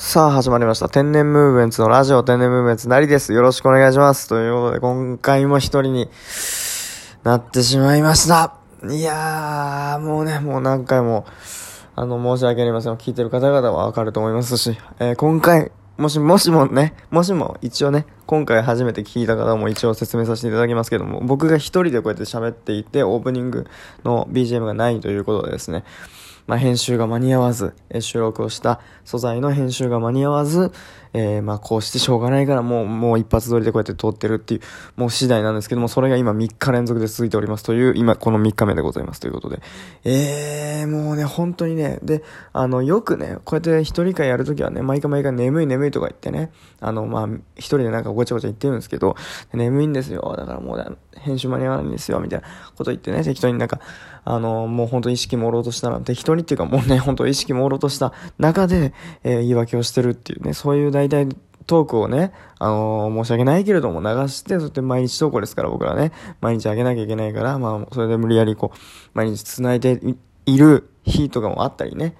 さあ始まりました。天然ムーブメンツのラジオ天然ムーブメンツなりです。よろしくお願いします。ということで今回も一人になってしまいました。いやー、もうね、もう何回も、あの、申し訳ありません。聞いてる方々はわかると思いますし、えー今回、もし、もしもね、もしも一応ね、今回初めて聞いた方も一応説明させていただきますけども、僕が一人でこうやって喋っていて、オープニングの BGM がないということでですね、まあ、編集が間に合わず、えー収録をした素材の編集が間に合わず、えーまあ、こうしてしょうがないからもう、もう一発撮りでこうやって撮ってるっていう、もう次第なんですけども、それが今3日連続で続いております。という、今この3日目でございます。ということで。えー、もうね、本当にね、で、あの、よくね、こうやって一人会やるときはね、毎回毎回眠い眠いとか言ってね、あの、まあ、一人でなんかごちゃごちゃ言ってるんですけど、眠いんですよ、だからもうね、編集間に合わないんですよ、みたいなこと言ってね、適当になんか、あの、もう本当意識朦朧としたら、適当にっていうかもうね、本当意識朦朧とした中で、えー言い訳をしてるっていうね、そういう大体トークをね、あのー申し訳ないけれども流して、そして毎日投稿ですから僕らね、毎日あげなきゃいけないから、まあ、それで無理やりこう、毎日繋いでいる日とかもあったりね、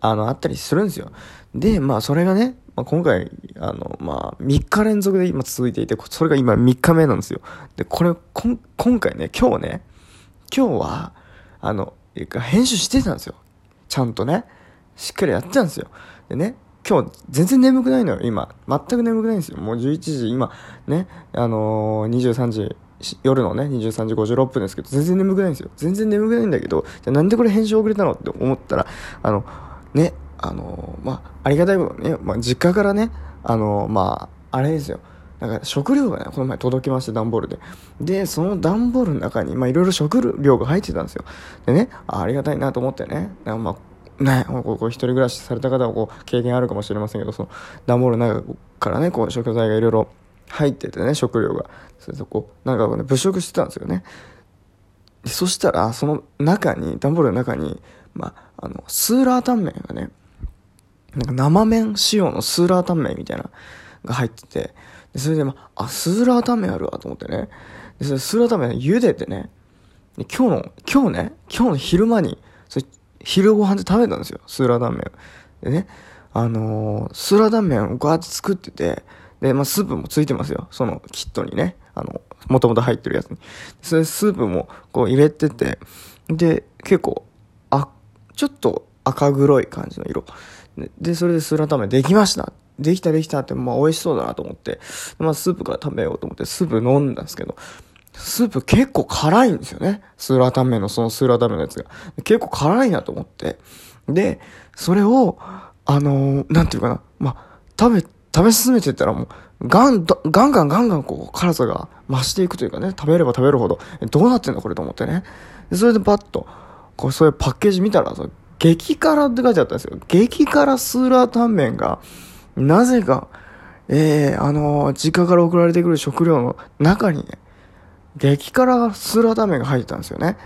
あの、あったりするんですよ。で、まあ、それがね、まあ、今回、あの、まあ、3日連続で今続いていて、それが今3日目なんですよ。で、これ、こん今回ね、今日ね、今日は、あの、編集してたんですよ。ちゃんとね。しっかりやってたんですよ。でね、今日全然眠くないのよ、今。全く眠くないんですよ。もう11時、今、ね、あのー、23時、夜のね、23時56分ですけど、全然眠くないんですよ。全然眠くないんだけど、じゃなんでこれ編集遅れたの？って思ったら、あの、ね、あのーまあ、ありがたいことね、まあ、実家からね、あのーまあ、あれですよ。なんか食料がね、この前届きまして、段ボールで。で、その段ボールの中に、まあ、いろいろ食料が入ってたんですよ。でね、あありがたいなと思ってね、なんかまあ、ね、こうこう一人暮らしされた方はこう経験あるかもしれませんけど、その段ボールの中からね、こう食材がいろいろ入っててね、食料が。それでこう、なんかこうね、物色してたんですよね。そしたら、その中に、段ボールの中に、まあ、あの、スーラータンメンがね、なんか生麺仕様のスーラータンメンみたいなのが入ってて、でそれで、まあ、あ、スーラータメあるわと思ってね。で、それスーラータメ茹でてね、で今日の、今日ね、今日の昼間に、それ昼ご飯で食べたんですよ、スーラータメ。でね、あのースーラータメをガーッと作ってて、で、まあ、スープもついてますよ、そのキットにね。あの、もともと入ってるやつに。それスープもこう入れてて、で、結構、あ、ちょっと赤黒い感じの色。で、それでスーラータメできました。できたできたって、まあ美味しそうだなと思って、まあスープから食べようと思ってスープ飲んだんですけど、スープ結構辛いんですよね。スーラータンメンの、そのスーラータンメンのやつが。結構辛いなと思って。で、それを、あのーなんていうかな、まあ、食べ、食べ進めてったらもう、ガン、ガンガンガンガンこう、辛さが増していくというかね、食べれば食べるほど、どうなってんだこれと思ってね。それでパッと、こう、そういうパッケージ見たら、激辛って書いてあったんですよ。激辛スーラータンメンが、なぜか、えー、あのー実家から送られてくる食料の中にね、激辛スーラーメが入ってたんですよね。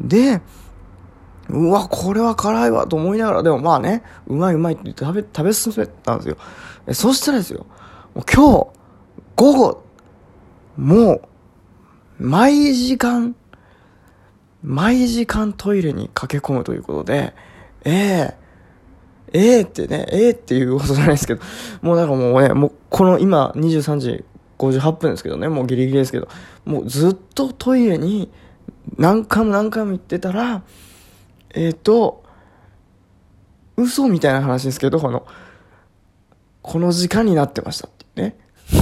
で、うわ、これは辛いわと思いながら、でもまあね、うまいうまいって食べ、食べ進めたんですよ。えそしたらですよ、もう今日、午後、もう、毎時間、毎時間トイレに駆け込むということで、ええええってね、ええっていうことじゃないですけど、もうなんかもうね、もうこの今23時58分ですけどね、もうギリギリですけど、もうずっとトイレに何回も何回も行ってたら、えっ、と、嘘みたいな話ですけど、この、この時間になってましたってね。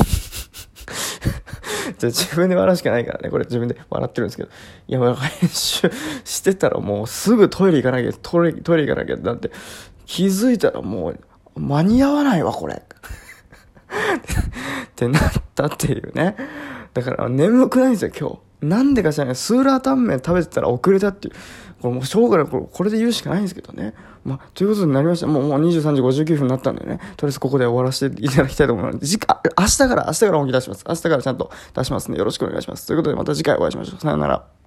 じゃ自分で笑うしかないからね、これ自分で笑ってるんですけど。いや、もう編集してたらもうすぐトイレ行かなきゃ、トイレ、トイレ行かなきゃってなって、気づいたらもう間に合わないわ、これ。ってなったっていうね。だから眠くないんですよ、今日。なんでか知らない。スーラータンメン食べてたら遅れたっていう。これもうしょうがない。これこれで言うしかないんですけどね。まあ、ということになりました。もうもう23時59分になったんでね。とりあえずここで終わらせていただきたいと思います。次回、明日から、明日から本気出します。明日からちゃんと出しますんでよろしくお願いします。ということでまた次回お会いしましょう。さよなら。